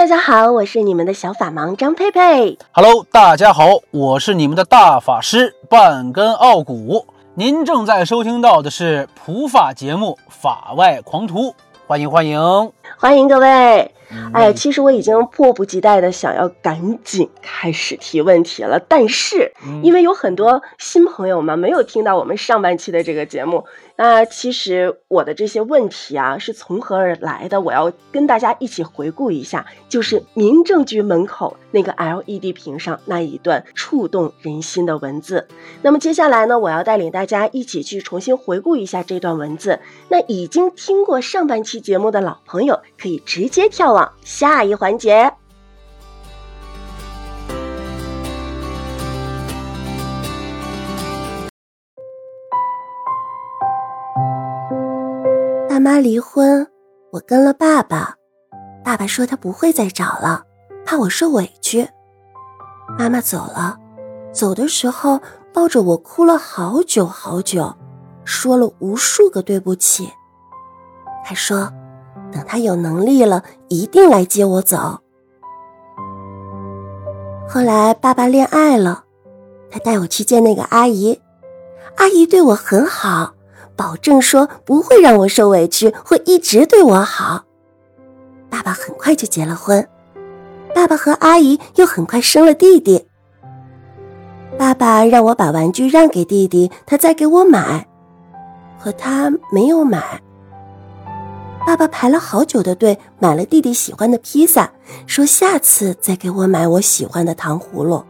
大家好，我是你们的小法盲张佩佩。Hello，大家好，我是你们的大法师半根傲骨。您正在收听到的是普法节目《法外狂徒》，欢迎欢迎欢迎各位。哎呀，其实我已经迫不及待的想要赶紧开始提问题了，但是因为有很多新朋友们没有听到我们上半期的这个节目，那其实我的这些问题啊是从何而来的？我要跟大家一起回顾一下，就是民政局门口那个 LED 屏上那一段触动人心的文字。那么接下来呢，我要带领大家一起去重新回顾一下这段文字。那已经听过上半期节目的老朋友，可以直接跳往。下一环节，妈离婚，我跟了爸爸。爸爸说他不会再找了，怕我受委屈。妈妈走了，走的时候抱着我哭了好久好久，说了无数个对不起。还说。等他有能力了，一定来接我走。后来爸爸恋爱了，他带我去见那个阿姨，阿姨对我很好，保证说不会让我受委屈，会一直对我好。爸爸很快就结了婚，爸爸和阿姨又很快生了弟弟。爸爸让我把玩具让给弟弟，他再给我买，可他没有买。爸爸排了好久的队，买了弟弟喜欢的披萨，说下次再给我买我喜欢的糖葫芦。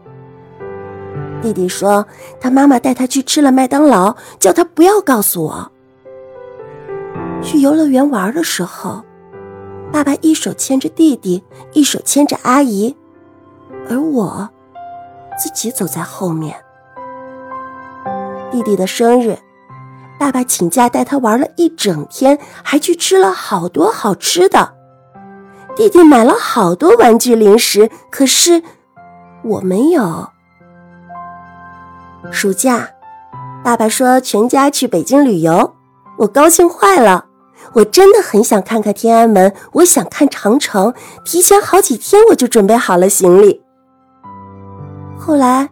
弟弟说他妈妈带他去吃了麦当劳，叫他不要告诉我。去游乐园玩的时候，爸爸一手牵着弟弟，一手牵着阿姨，而我自己走在后面。弟弟的生日。爸爸请假带他玩了一整天，还去吃了好多好吃的。弟弟买了好多玩具零食，可是我没有。暑假，爸爸说全家去北京旅游，我高兴坏了。我真的很想看看天安门，我想看长城，提前好几天我就准备好了行李。后来，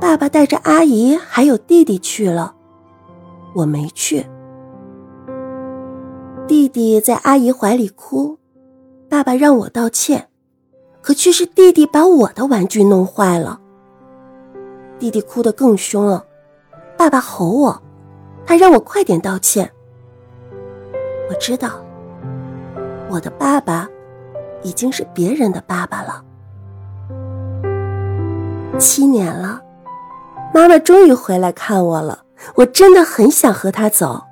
爸爸带着阿姨还有弟弟去了。我没去。弟弟在阿姨怀里哭，爸爸让我道歉，可却是弟弟把我的玩具弄坏了。弟弟哭得更凶了，爸爸吼我，他让我快点道歉。我知道，我的爸爸已经是别人的爸爸了。七年了，妈妈终于回来看我了。我真的很想和他走，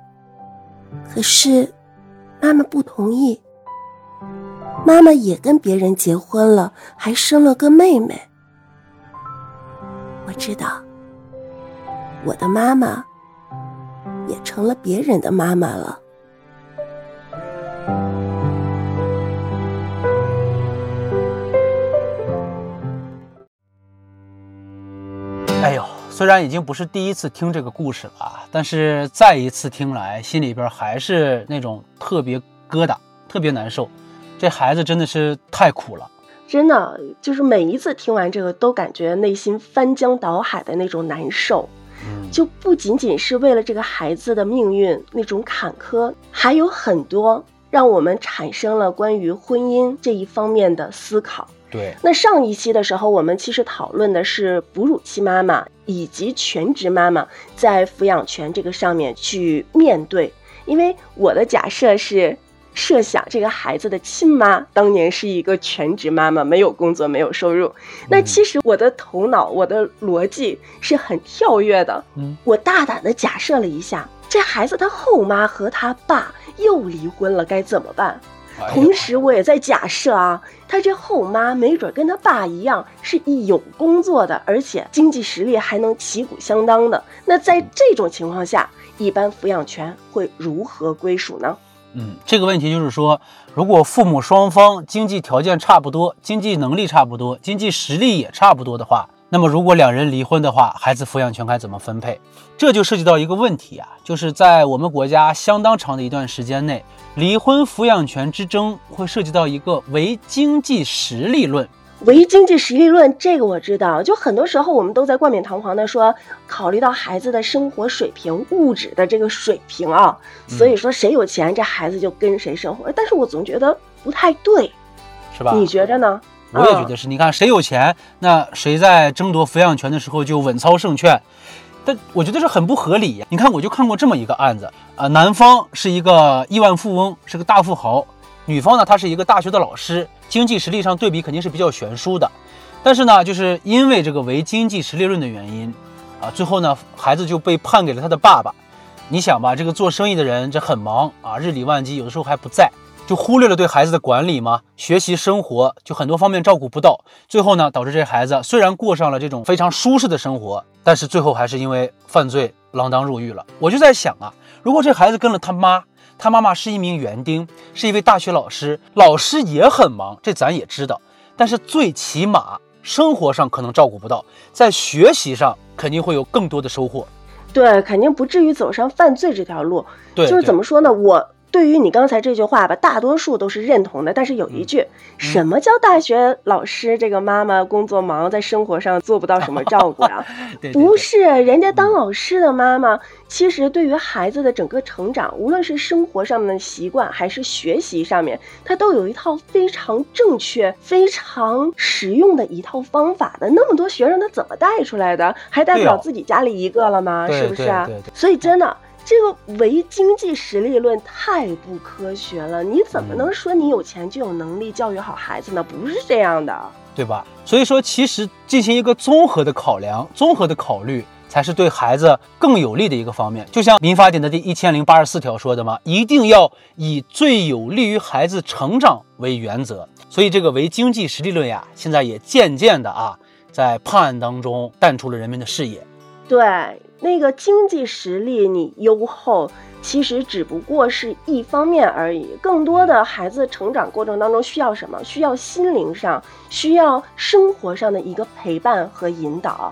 可是妈妈不同意。妈妈也跟别人结婚了，还生了个妹妹。知道，我的妈妈也成了别人的妈妈了。哎呦！虽然已经不是第一次听这个故事了，但是再一次听来，心里边还是那种特别疙瘩，特别难受。这孩子真的是太苦了，真的就是每一次听完这个，都感觉内心翻江倒海的那种难受。就不仅仅是为了这个孩子的命运那种坎坷，还有很多让我们产生了关于婚姻这一方面的思考。对，那上一期的时候，我们其实讨论的是哺乳期妈妈以及全职妈妈在抚养权这个上面去面对。因为我的假设是，设想这个孩子的亲妈当年是一个全职妈妈，没有工作，没有收入。那其实我的头脑，我的逻辑是很跳跃的。嗯，我大胆的假设了一下，这孩子他后妈和他爸又离婚了，该怎么办？同时，我也在假设啊，他这后妈没准跟他爸一样是有工作的，而且经济实力还能旗鼓相当的。那在这种情况下，一般抚养权会如何归属呢？嗯，这个问题就是说，如果父母双方经济条件差不多，经济能力差不多，经济实力也差不多的话，那么如果两人离婚的话，孩子抚养权该怎么分配？这就涉及到一个问题啊，就是在我们国家相当长的一段时间内，离婚抚养权之争会涉及到一个唯经济实力论。唯经济实力论，这个我知道。就很多时候我们都在冠冕堂皇的说，考虑到孩子的生活水平、物质的这个水平啊，所以说谁有钱，这孩子就跟谁生活。但是我总觉得不太对，是吧？你觉着呢？我也觉得是。你看谁有钱，那谁在争夺抚养权的时候就稳操胜券。但我觉得是很不合理。你看，我就看过这么一个案子啊，男方是一个亿万富翁，是个大富豪。女方呢，她是一个大学的老师，经济实力上对比肯定是比较悬殊的。但是呢，就是因为这个唯经济实力论的原因，啊，最后呢，孩子就被判给了他的爸爸。你想吧，这个做生意的人这很忙啊，日理万机，有的时候还不在，就忽略了对孩子的管理嘛，学习生活就很多方面照顾不到。最后呢，导致这孩子虽然过上了这种非常舒适的生活，但是最后还是因为犯罪锒铛入狱了。我就在想啊，如果这孩子跟了他妈。他妈妈是一名园丁，是一位大学老师，老师也很忙，这咱也知道。但是最起码生活上可能照顾不到，在学习上肯定会有更多的收获。对，肯定不至于走上犯罪这条路。对，就是怎么说呢？我。对于你刚才这句话吧，大多数都是认同的。但是有一句，什么叫大学老师这个妈妈工作忙，在生活上做不到什么照顾 呀？不是，人家当老师的妈妈，其实对于孩子的整个成长，无论是生活上面的习惯，还是学习上面，她都有一套非常正确、非常实用的一套方法的。那么多学生，他怎么带出来的？还带不了自己家里一个了吗？是不是啊？所以真的。这个唯经济实力论太不科学了，你怎么能说你有钱就有能力教育好孩子呢？不是这样的，对吧？所以说，其实进行一个综合的考量、综合的考虑，才是对孩子更有利的一个方面。就像民法典的第一千零八十四条说的嘛，一定要以最有利于孩子成长为原则。所以，这个唯经济实力论呀，现在也渐渐的啊，在判案当中淡出了人们的视野。对。那个经济实力你优厚，其实只不过是一方面而已。更多的孩子成长过程当中需要什么？需要心灵上、需要生活上的一个陪伴和引导。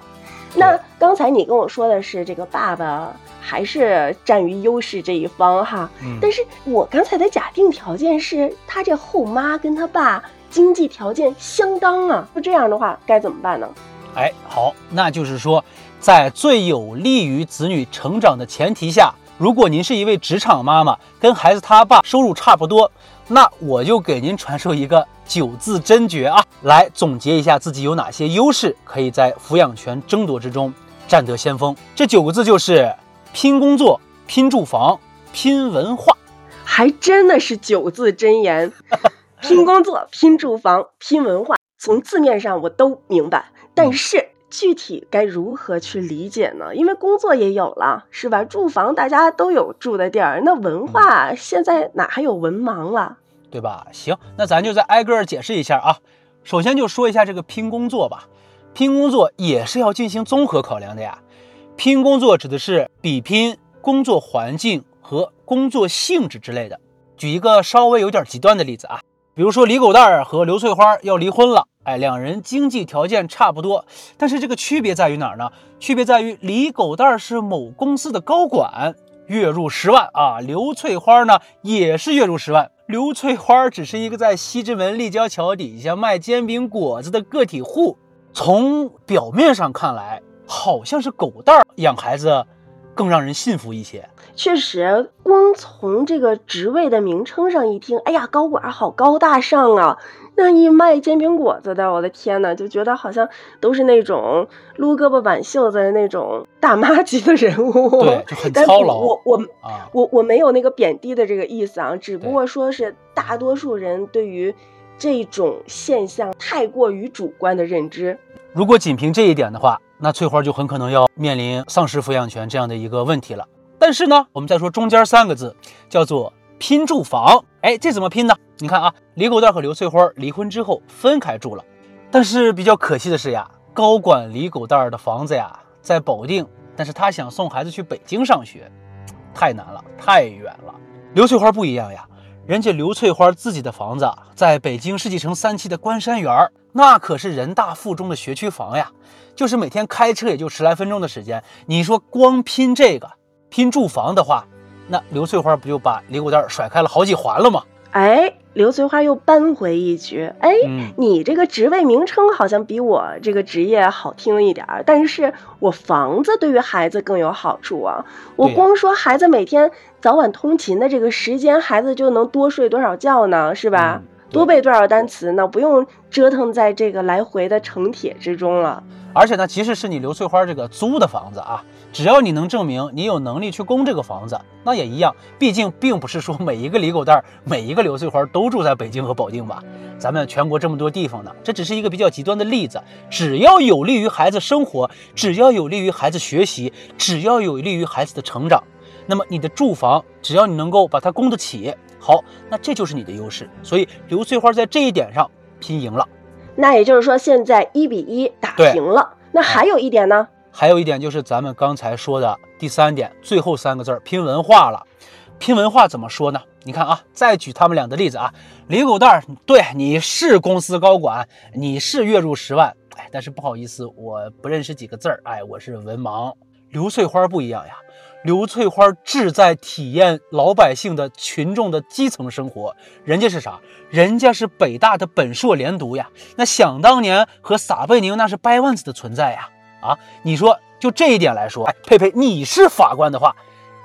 那刚才你跟我说的是这个爸爸还是占于优势这一方哈？嗯但是我刚才的假定条件是他这后妈跟他爸经济条件相当啊，那这样的话该怎么办呢？哎，好，那就是说。在最有利于子女成长的前提下，如果您是一位职场妈妈，跟孩子他爸收入差不多，那我就给您传授一个九字真诀啊，来总结一下自己有哪些优势，可以在抚养权争夺之中占得先锋。这九个字就是拼工作、拼住房、拼文化，还真的是九字真言。拼工作、拼住房、拼文化，从字面上我都明白，但是。具体该如何去理解呢？因为工作也有了，是吧？住房大家都有住的地儿，那文化现在哪还有文盲了，对吧？行，那咱就再挨个解释一下啊。首先就说一下这个拼工作吧，拼工作也是要进行综合考量的呀。拼工作指的是比拼工作环境和工作性质之类的。举一个稍微有点极端的例子啊。比如说李狗蛋儿和刘翠花要离婚了，哎，两人经济条件差不多，但是这个区别在于哪儿呢？区别在于李狗蛋儿是某公司的高管，月入十万啊，刘翠花呢也是月入十万，刘翠花只是一个在西直门立交桥底下卖煎饼果子的个体户。从表面上看来，好像是狗蛋儿养孩子更让人信服一些。确实，光从这个职位的名称上一听，哎呀，高管好高大上啊！那一卖煎饼果子的，我的天呐，就觉得好像都是那种撸胳膊挽袖子的那种大妈级的人物，对，就很 操劳。我我我我没有那个贬低的这个意思啊，只不过说是大多数人对于这种现象太过于主观的认知。如果仅凭这一点的话，那翠花就很可能要面临丧失抚养权这样的一个问题了。但是呢，我们再说中间三个字，叫做拼住房。哎，这怎么拼呢？你看啊，李狗蛋和刘翠花离婚之后分开住了。但是比较可惜的是呀，高管李狗蛋的房子呀在保定，但是他想送孩子去北京上学，太难了，太远了。刘翠花不一样呀，人家刘翠花自己的房子在北京世纪城三期的关山园，那可是人大附中的学区房呀，就是每天开车也就十来分钟的时间。你说光拼这个，拼住房的话，那刘翠花不就把李谷蛋甩开了好几环了吗？哎，刘翠花又扳回一局。哎，你这个职位名称好像比我这个职业好听一点儿，但是我房子对于孩子更有好处啊。我光说孩子每天早晚通勤的这个时间，孩子就能多睡多少觉呢？是吧？多背多少单词呢？不用折腾在这个来回的城铁之中了。而且呢，即使是你刘翠花这个租的房子啊，只要你能证明你有能力去供这个房子，那也一样。毕竟并不是说每一个李狗蛋儿、每一个刘翠花都住在北京和保定吧？咱们全国这么多地方呢，这只是一个比较极端的例子。只要有利于孩子生活，只要有利于孩子学习，只要有利于孩子的成长，那么你的住房，只要你能够把它供得起，好，那这就是你的优势。所以刘翠花在这一点上拼赢了。那也就是说，现在一比一打平了。那还有一点呢？还有一点就是咱们刚才说的第三点，最后三个字儿拼文化了。拼文化怎么说呢？你看啊，再举他们俩的例子啊，李狗蛋儿，对，你是公司高管，你是月入十万，哎，但是不好意思，我不认识几个字儿，哎，我是文盲。刘翠花不一样呀。刘翠花志在体验老百姓的群众的基层生活，人家是啥？人家是北大的本硕连读呀。那想当年和撒贝宁那是掰腕子的存在呀。啊，你说就这一点来说，哎，佩佩，你是法官的话，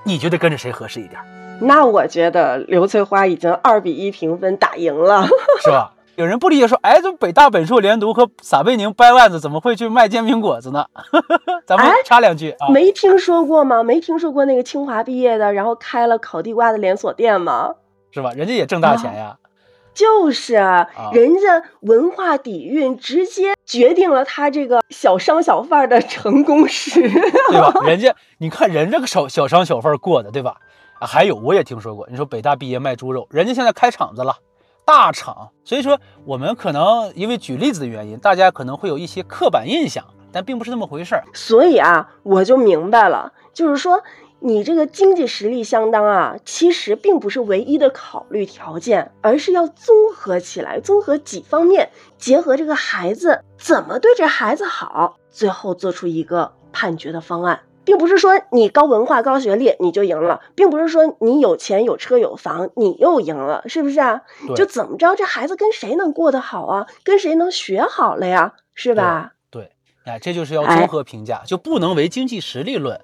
你觉得跟着谁合适一点？那我觉得刘翠花已经二比一平分打赢了，是吧？有人不理解说，哎，这北大本硕连读和撒贝宁掰腕子，怎么会去卖煎饼果子呢？咱们插两句啊，没听说过吗？没听说过那个清华毕业的，然后开了烤地瓜的连锁店吗？是吧？人家也挣大钱呀。就是啊人家文化底蕴直接决定了他这个小商小贩的成功史，对吧？人家你看人这个小小商小贩过的，对吧？啊，还有我也听说过，你说北大毕业卖猪肉，人家现在开厂子了。大厂，所以说我们可能因为举例子的原因，大家可能会有一些刻板印象，但并不是那么回事儿。所以啊，我就明白了，就是说你这个经济实力相当啊，其实并不是唯一的考虑条件，而是要综合起来，综合几方面，结合这个孩子怎么对这孩子好，最后做出一个判决的方案。并不是说你高文化、高学历你就赢了，并不是说你有钱、有车、有房你又赢了，是不是啊？就怎么着，这孩子跟谁能过得好啊？跟谁能学好了呀？是吧？对，哎，这就是要综合评价，就不能唯经济实力论。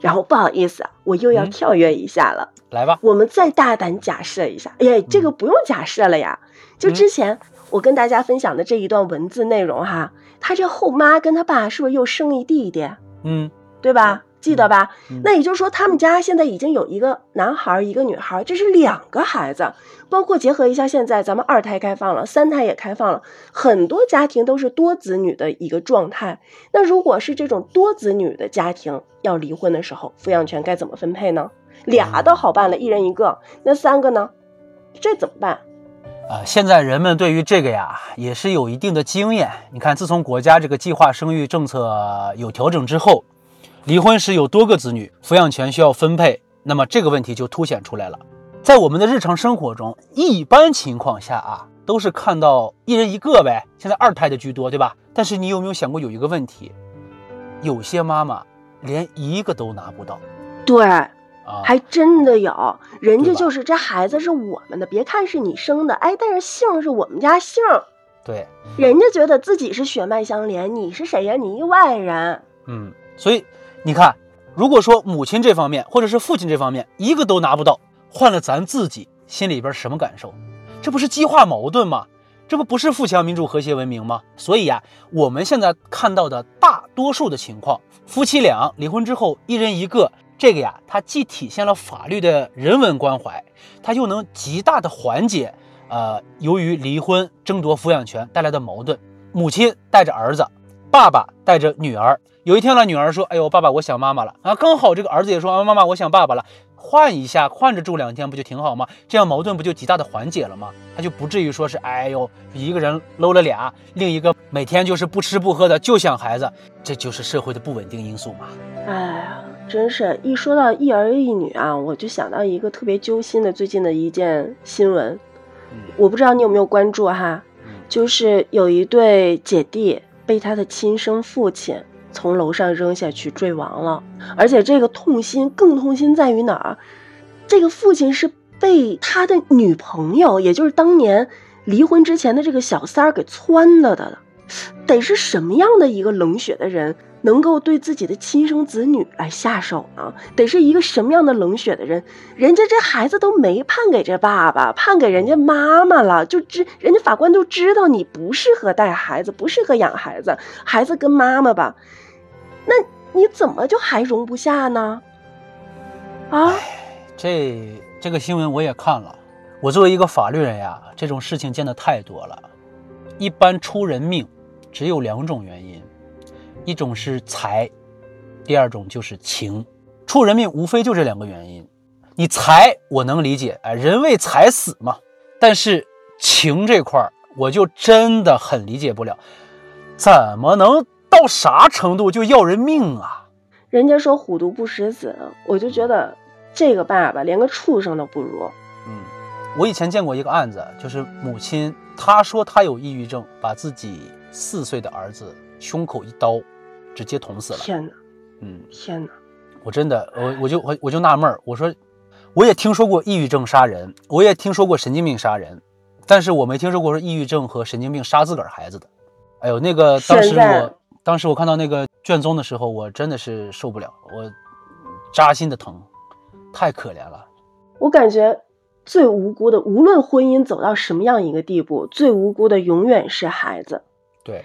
然后不好意思啊，我又要跳跃一下了。来吧，我们再大胆假设一下。哎，这个不用假设了呀，就之前我跟大家分享的这一段文字内容哈，他这后妈跟他爸是不是又生一弟弟？嗯。对吧？记得吧？那也就是说，他们家现在已经有一个男孩，一个女孩，这是两个孩子。包括结合一下，现在咱们二胎开放了，三胎也开放了，很多家庭都是多子女的一个状态。那如果是这种多子女的家庭要离婚的时候，抚养权该怎么分配呢？俩都好办了，一人一个。那三个呢？这怎么办？啊，现在人们对于这个呀，也是有一定的经验。你看，自从国家这个计划生育政策有调整之后。离婚时有多个子女，抚养权需要分配，那么这个问题就凸显出来了。在我们的日常生活中，一般情况下啊，都是看到一人一个呗。现在二胎的居多，对吧？但是你有没有想过有一个问题，有些妈妈连一个都拿不到。对，啊，还真的有，人家就是这孩子是我们的，别看是你生的，哎，但是姓是我们家姓。对，人家觉得自己是血脉相连，你是谁呀？你一外人。嗯，所以。你看，如果说母亲这方面或者是父亲这方面一个都拿不到，换了咱自己心里边什么感受？这不是激化矛盾吗？这不不是富强、民主、和谐、文明吗？所以呀，我们现在看到的大多数的情况，夫妻俩离婚之后一人一个，这个呀，它既体现了法律的人文关怀，它又能极大的缓解呃由于离婚争夺抚养权带来的矛盾。母亲带着儿子，爸爸带着女儿。有一天呢，女儿说：“哎呦，爸爸，我想妈妈了啊！”刚好这个儿子也说：“啊，妈妈，我想爸爸了。”换一下，换着住两天不就挺好吗？这样矛盾不就极大的缓解了吗？他就不至于说是：“哎呦，一个人搂了俩，另一个每天就是不吃不喝的就想孩子，这就是社会的不稳定因素嘛。”哎呀，真是一说到一儿一女啊，我就想到一个特别揪心的最近的一件新闻，我不知道你有没有关注哈，就是有一对姐弟被他的亲生父亲从楼上扔下去坠亡了，而且这个痛心更痛心在于哪儿？这个父亲是被他的女朋友，也就是当年离婚之前的这个小三儿给撺的的，得是什么样的一个冷血的人？能够对自己的亲生子女来下手呢？得是一个什么样的冷血的人？人家这孩子都没判给这爸爸，判给人家妈妈了，就知人家法官都知道你不适合带孩子，不适合养孩子，孩子跟妈妈吧。那你怎么就还容不下呢？啊，这这个新闻我也看了。我作为一个法律人呀，这种事情见的太多了。一般出人命，只有两种原因。一种是财，第二种就是情，出人命无非就这两个原因。你财我能理解，哎，人为财死嘛。但是情这块儿，我就真的很理解不了，怎么能到啥程度就要人命啊？人家说虎毒不食子，我就觉得这个爸爸连个畜生都不如。嗯，我以前见过一个案子，就是母亲她说她有抑郁症，把自己四岁的儿子胸口一刀。直接捅死了！天哪，嗯，天哪！我真的，我我就我我就纳闷儿，我说，我也听说过抑郁症杀人，我也听说过神经病杀人，但是我没听说过说抑郁症和神经病杀自个儿孩子的。哎呦，那个当时我当时我看到那个卷宗的时候，我真的是受不了，我扎心的疼，太可怜了。我感觉最无辜的，无论婚姻走到什么样一个地步，最无辜的永远是孩子。对。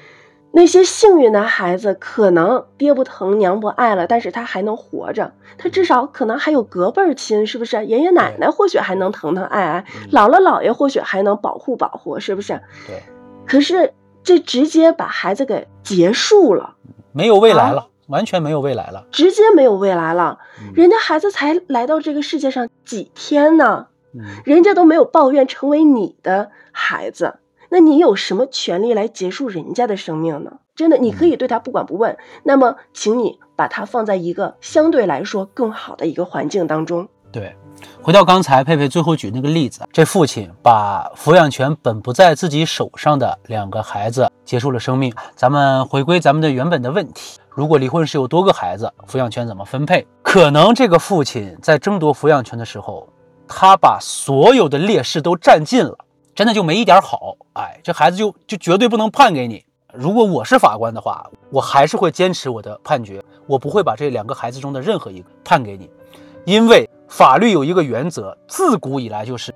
那些幸运的孩子，可能爹不疼娘不爱了，但是他还能活着，他至少可能还有隔辈亲，是不是？爷爷奶奶或许还能疼疼爱爱，姥姥姥爷或许还能保护保护，是不是？对。可是这直接把孩子给结束了，没有未来了，完全没有未来了，直接没有未来了。人家孩子才来到这个世界上几天呢，人家都没有抱怨成为你的孩子。那你有什么权利来结束人家的生命呢？真的，你可以对他不管不问。那么，请你把他放在一个相对来说更好的一个环境当中。对，回到刚才佩佩最后举那个例子，这父亲把抚养权本不在自己手上的两个孩子结束了生命。咱们回归咱们的原本的问题：如果离婚是有多个孩子，抚养权怎么分配？可能这个父亲在争夺抚养权的时候，他把所有的劣势都占尽了。真的就没一点好，哎，这孩子就就绝对不能判给你。如果我是法官的话，我还是会坚持我的判决，我不会把这两个孩子中的任何一个判给你，因为法律有一个原则，自古以来就是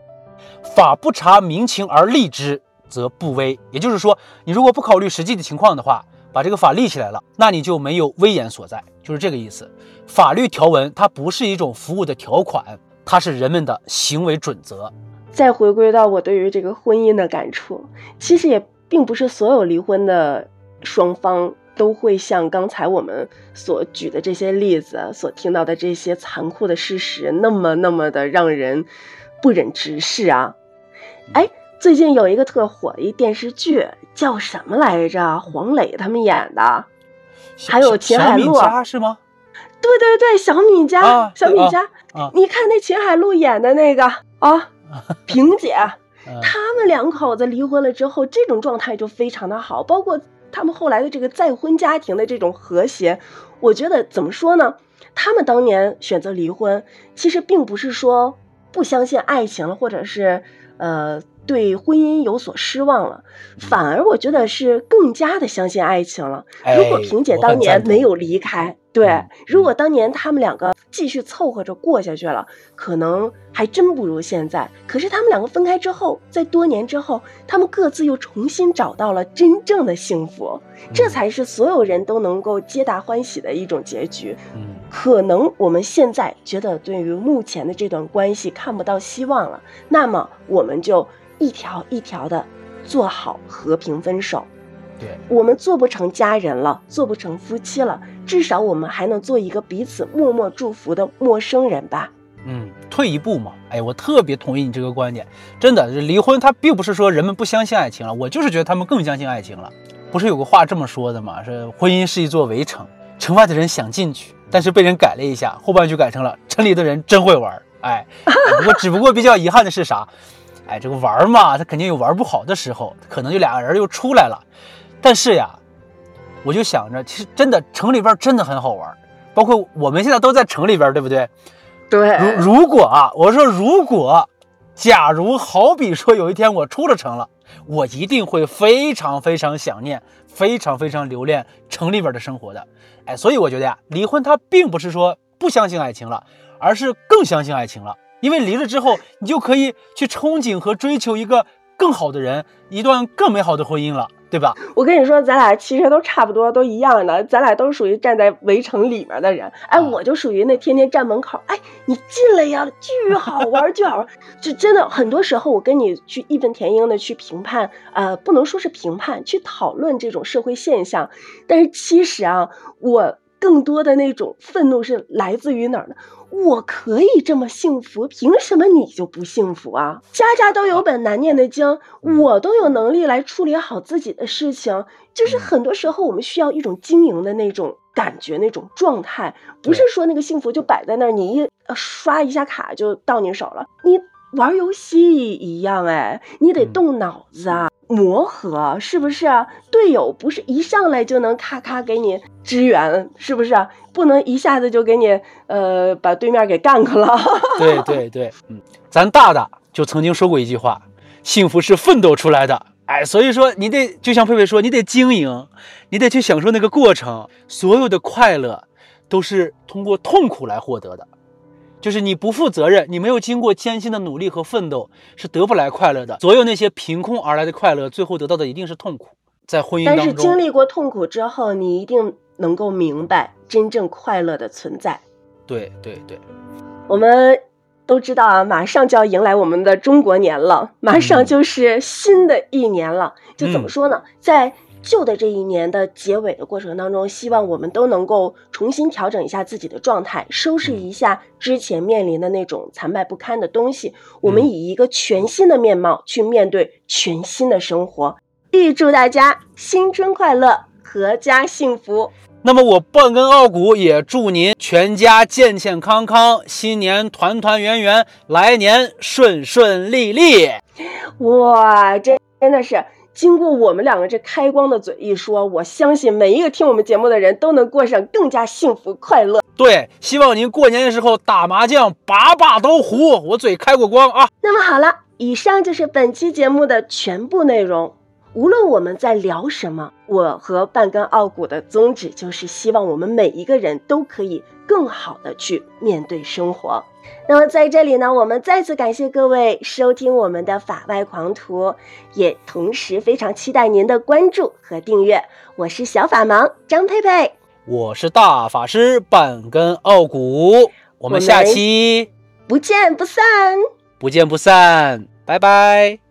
法不察民情而立之，则不威。也就是说，你如果不考虑实际的情况的话，把这个法立起来了，那你就没有威严所在，就是这个意思。法律条文它不是一种服务的条款，它是人们的行为准则。再回归到我对于这个婚姻的感触，其实也并不是所有离婚的双方都会像刚才我们所举的这些例子所听到的这些残酷的事实那么那么的让人不忍直视啊！哎，最近有一个特火的一电视剧叫什么来着？黄磊他们演的，还有秦海璐是吗？对对对，小米家，小米家，你看那秦海璐演的那个啊。萍姐，他们两口子离婚了之后，这种状态就非常的好，包括他们后来的这个再婚家庭的这种和谐，我觉得怎么说呢？他们当年选择离婚，其实并不是说不相信爱情了，或者是呃对婚姻有所失望了，反而我觉得是更加的相信爱情了。如果萍姐当年没有离开。对，如果当年他们两个继续凑合着过下去了，可能还真不如现在。可是他们两个分开之后，在多年之后，他们各自又重新找到了真正的幸福，这才是所有人都能够皆大欢喜的一种结局。嗯，可能我们现在觉得对于目前的这段关系看不到希望了，那么我们就一条一条的做好和平分手。我们做不成家人了，做不成夫妻了，至少我们还能做一个彼此默默祝福的陌生人吧。嗯，退一步嘛。哎，我特别同意你这个观点。真的，离婚它并不是说人们不相信爱情了，我就是觉得他们更相信爱情了。不是有个话这么说的吗？是婚姻是一座围城，城外的人想进去，但是被人改了一下，后半句改成了城里的人真会玩。哎，不过只不过比较遗憾的是啥？哎，这个玩嘛，他肯定有玩不好的时候，可能就俩个人又出来了。但是呀，我就想着，其实真的城里边真的很好玩，包括我们现在都在城里边，对不对？对。如如果啊，我说如果，假如好比说有一天我出了城了，我一定会非常非常想念，非常非常留恋城里边的生活的。哎，所以我觉得呀，离婚它并不是说不相信爱情了，而是更相信爱情了。因为离了之后，你就可以去憧憬和追求一个更好的人，一段更美好的婚姻了，对吧？我跟你说，咱俩其实都差不多，都一样的，咱俩都属于站在围城里面的人。哎，我就属于那天天站门口，哎，你进来呀，巨好玩，巨好玩。就真的很多时候，我跟你去义愤填膺的去评判，呃，不能说是评判，去讨论这种社会现象。但是其实啊，我更多的那种愤怒是来自于哪儿呢？我可以这么幸福，凭什么你就不幸福啊？家家都有本难念的经，我都有能力来处理好自己的事情。就是很多时候，我们需要一种经营的那种感觉、那种状态，不是说那个幸福就摆在那儿，你一刷一下卡就到你手了。你玩游戏一样，哎，你得动脑子啊。磨合是不是队友不是一上来就能咔咔给你支援，是不是不能一下子就给你呃把对面给干克了？对对对，嗯，咱大大就曾经说过一句话：幸福是奋斗出来的。哎，所以说你得就像佩佩说，你得经营，你得去享受那个过程，所有的快乐都是通过痛苦来获得的。就是你不负责任，你没有经过艰辛的努力和奋斗，是得不来快乐的。所有那些凭空而来的快乐，最后得到的一定是痛苦。在婚姻当中，但是经历过痛苦之后，你一定能够明白真正快乐的存在。对对对，我们都知道啊，马上就要迎来我们的中国年了，马上就是新的一年了。就怎么说呢，在。旧的这一年的结尾的过程当中，希望我们都能够重新调整一下自己的状态，收拾一下之前面临的那种残败不堪的东西。我们以一个全新的面貌去面对全新的生活。预祝大家新春快乐，阖家幸福。那么我半根傲骨也祝您全家健健康康，新年团团圆圆，来年顺顺利利。哇，真真的是。经过我们两个这开光的嘴一说，我相信每一个听我们节目的人都能过上更加幸福快乐。对，希望您过年的时候打麻将把把都胡。我嘴开过光啊。那么好了，以上就是本期节目的全部内容。无论我们在聊什么，我和半根傲骨的宗旨就是希望我们每一个人都可以更好的去面对生活。那么在这里呢，我们再次感谢各位收听我们的法外狂徒，也同时非常期待您的关注和订阅。我是小法盲张佩佩，我是大法师半根傲骨，我们下期不见不散，不见不散，拜拜。